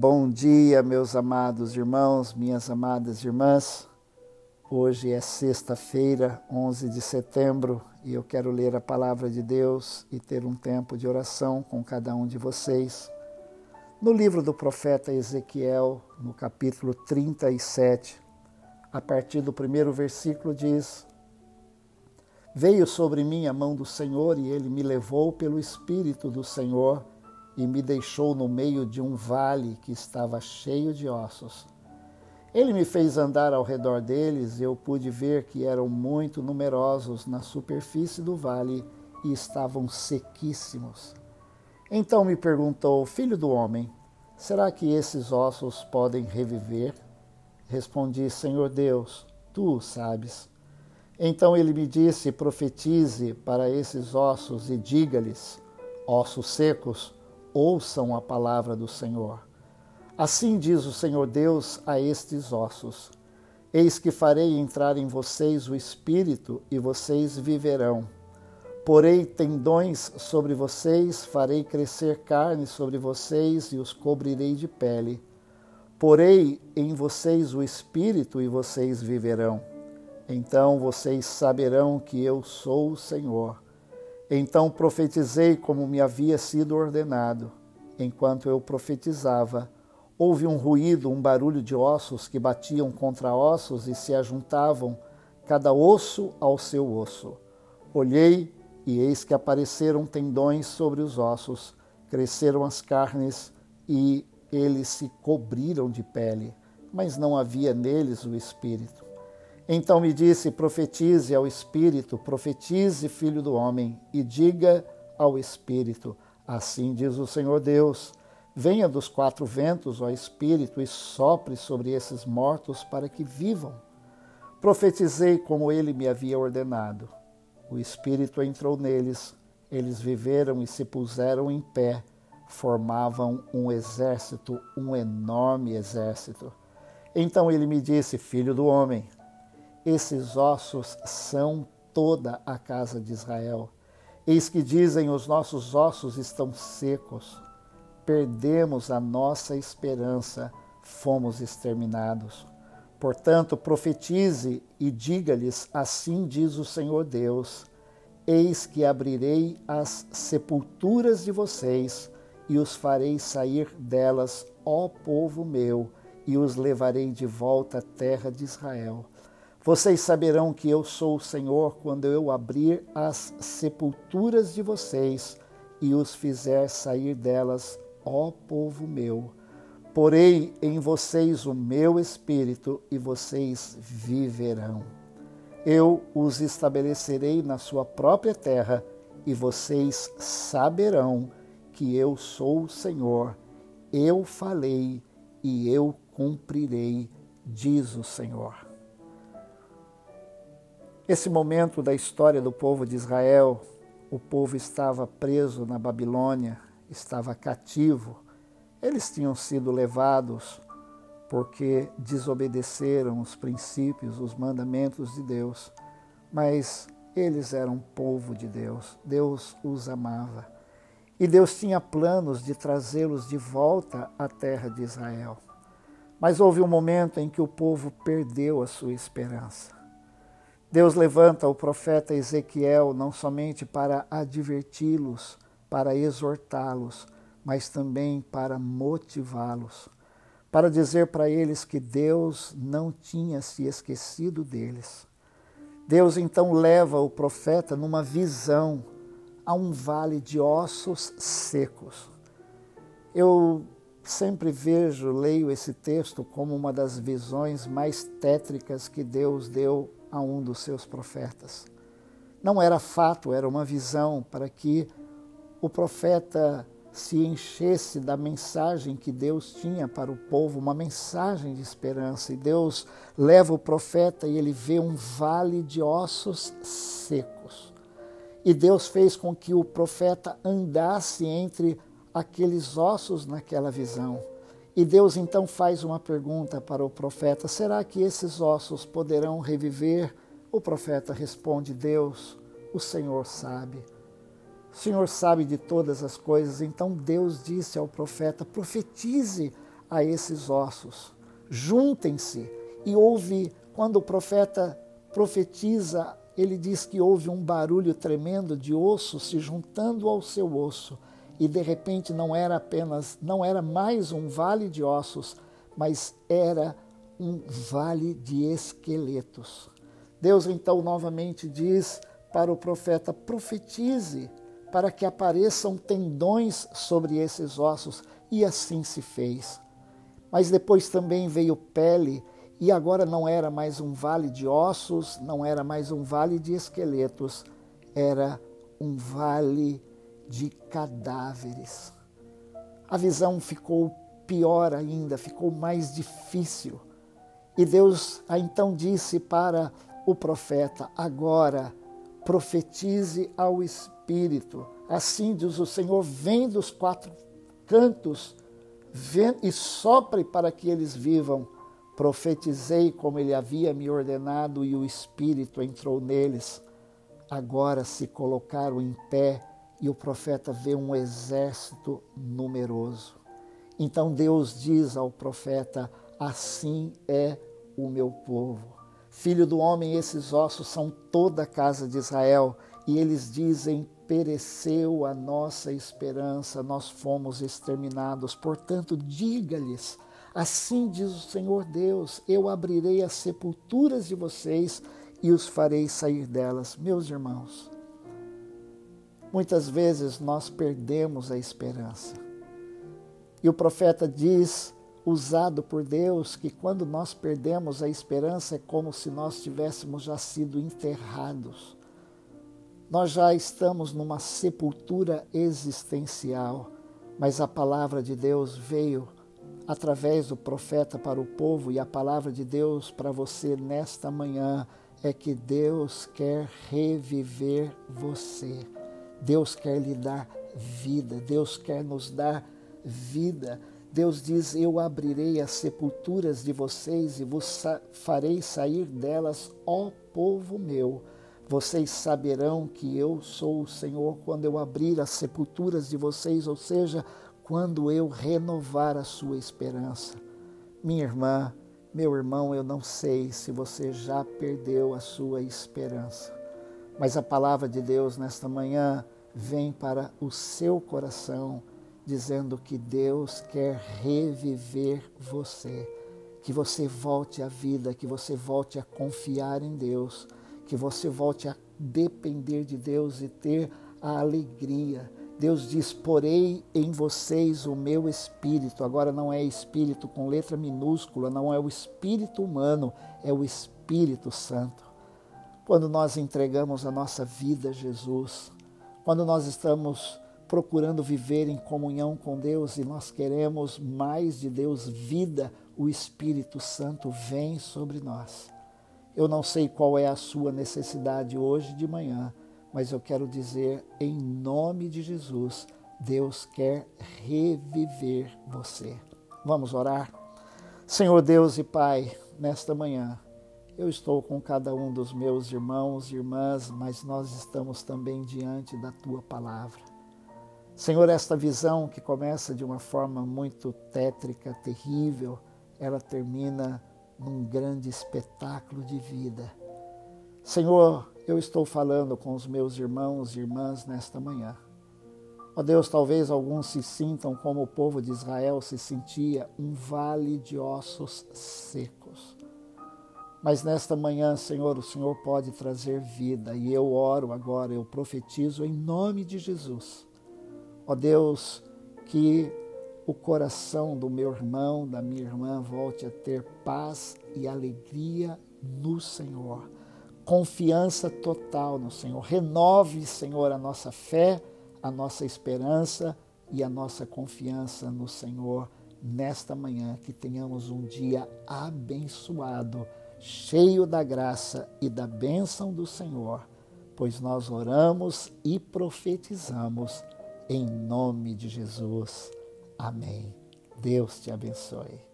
Bom dia, meus amados irmãos, minhas amadas irmãs. Hoje é sexta-feira, 11 de setembro, e eu quero ler a palavra de Deus e ter um tempo de oração com cada um de vocês. No livro do profeta Ezequiel, no capítulo 37, a partir do primeiro versículo, diz: Veio sobre mim a mão do Senhor e ele me levou pelo Espírito do Senhor e me deixou no meio de um vale que estava cheio de ossos. Ele me fez andar ao redor deles e eu pude ver que eram muito numerosos na superfície do vale e estavam sequíssimos. Então me perguntou, filho do homem, será que esses ossos podem reviver? Respondi, Senhor Deus, tu sabes. Então ele me disse, profetize para esses ossos e diga-lhes, ossos secos, ouçam a palavra do Senhor. Assim diz o Senhor Deus a estes ossos: Eis que farei entrar em vocês o espírito e vocês viverão. Porei tendões sobre vocês, farei crescer carne sobre vocês e os cobrirei de pele. Porei em vocês o espírito e vocês viverão. Então vocês saberão que eu sou o Senhor então profetizei como me havia sido ordenado. Enquanto eu profetizava, houve um ruído, um barulho de ossos que batiam contra ossos e se ajuntavam, cada osso ao seu osso. Olhei e eis que apareceram tendões sobre os ossos, cresceram as carnes e eles se cobriram de pele, mas não havia neles o espírito. Então me disse: profetize ao Espírito, profetize, filho do homem, e diga ao Espírito: Assim diz o Senhor Deus: Venha dos quatro ventos, ó Espírito, e sopre sobre esses mortos para que vivam. Profetizei como ele me havia ordenado. O Espírito entrou neles, eles viveram e se puseram em pé, formavam um exército, um enorme exército. Então ele me disse: Filho do homem, esses ossos são toda a casa de Israel. Eis que dizem: os nossos ossos estão secos, perdemos a nossa esperança, fomos exterminados. Portanto, profetize e diga-lhes: Assim diz o Senhor Deus: Eis que abrirei as sepulturas de vocês e os farei sair delas, ó povo meu, e os levarei de volta à terra de Israel vocês saberão que eu sou o Senhor quando eu abrir as sepulturas de vocês e os fizer sair delas, ó povo meu. Porei em vocês o meu espírito e vocês viverão. Eu os estabelecerei na sua própria terra e vocês saberão que eu sou o Senhor. Eu falei e eu cumprirei, diz o Senhor. Esse momento da história do povo de Israel, o povo estava preso na Babilônia, estava cativo. Eles tinham sido levados porque desobedeceram os princípios, os mandamentos de Deus. Mas eles eram povo de Deus, Deus os amava. E Deus tinha planos de trazê-los de volta à terra de Israel. Mas houve um momento em que o povo perdeu a sua esperança. Deus levanta o profeta Ezequiel não somente para adverti-los, para exortá-los, mas também para motivá-los, para dizer para eles que Deus não tinha se esquecido deles. Deus então leva o profeta numa visão a um vale de ossos secos. Eu sempre vejo, leio esse texto como uma das visões mais tétricas que Deus deu a um dos seus profetas. Não era fato, era uma visão para que o profeta se enchesse da mensagem que Deus tinha para o povo, uma mensagem de esperança. E Deus leva o profeta e ele vê um vale de ossos secos. E Deus fez com que o profeta andasse entre aqueles ossos naquela visão. E Deus então faz uma pergunta para o profeta: será que esses ossos poderão reviver? O profeta responde: Deus, o Senhor sabe. O Senhor sabe de todas as coisas. Então Deus disse ao profeta: profetize a esses ossos. Juntem-se. E houve, quando o profeta profetiza, ele diz que houve um barulho tremendo de osso se juntando ao seu osso. E de repente não era apenas, não era mais um vale de ossos, mas era um vale de esqueletos. Deus então novamente diz para o profeta: profetize para que apareçam tendões sobre esses ossos, e assim se fez. Mas depois também veio pele, e agora não era mais um vale de ossos, não era mais um vale de esqueletos, era um vale de cadáveres. A visão ficou pior ainda, ficou mais difícil. E Deus então disse para o profeta: Agora profetize ao Espírito. Assim diz o Senhor: vem dos quatro cantos vem, e sopre para que eles vivam. Profetizei como ele havia me ordenado e o Espírito entrou neles. Agora se colocaram em pé e o profeta vê um exército numeroso. Então Deus diz ao profeta: Assim é o meu povo. Filho do homem, esses ossos são toda a casa de Israel. E eles dizem: Pereceu a nossa esperança, nós fomos exterminados. Portanto, diga-lhes: Assim diz o Senhor Deus: Eu abrirei as sepulturas de vocês e os farei sair delas. Meus irmãos, muitas vezes nós perdemos a esperança. E o profeta diz usado por Deus que quando nós perdemos a esperança é como se nós tivéssemos já sido enterrados. Nós já estamos numa sepultura existencial, mas a palavra de Deus veio através do profeta para o povo e a palavra de Deus para você nesta manhã é que Deus quer reviver você. Deus quer lhe dar vida, Deus quer nos dar vida. Deus diz: Eu abrirei as sepulturas de vocês e vos farei sair delas, ó povo meu. Vocês saberão que eu sou o Senhor quando eu abrir as sepulturas de vocês, ou seja, quando eu renovar a sua esperança. Minha irmã, meu irmão, eu não sei se você já perdeu a sua esperança, mas a palavra de Deus nesta manhã vem para o seu coração dizendo que Deus quer reviver você, que você volte à vida, que você volte a confiar em Deus, que você volte a depender de Deus e ter a alegria. Deus diz: Porei em vocês o meu espírito. Agora não é espírito com letra minúscula, não é o espírito humano, é o Espírito Santo. Quando nós entregamos a nossa vida a Jesus, quando nós estamos procurando viver em comunhão com Deus e nós queremos mais de Deus, vida, o Espírito Santo vem sobre nós. Eu não sei qual é a sua necessidade hoje de manhã, mas eu quero dizer, em nome de Jesus, Deus quer reviver você. Vamos orar? Senhor Deus e Pai, nesta manhã, eu estou com cada um dos meus irmãos e irmãs, mas nós estamos também diante da tua palavra. Senhor, esta visão que começa de uma forma muito tétrica, terrível, ela termina num grande espetáculo de vida. Senhor, eu estou falando com os meus irmãos e irmãs nesta manhã. Ó Deus, talvez alguns se sintam como o povo de Israel se sentia, um vale de ossos secos. Mas nesta manhã, Senhor, o Senhor pode trazer vida e eu oro agora, eu profetizo em nome de Jesus Ó Deus, que o coração do meu irmão, da minha irmã, volte a ter paz e alegria no Senhor. Confiança total no Senhor. Renove, Senhor, a nossa fé, a nossa esperança e a nossa confiança no Senhor nesta manhã. Que tenhamos um dia abençoado, cheio da graça e da bênção do Senhor, pois nós oramos e profetizamos em nome de Jesus. Amém. Deus te abençoe.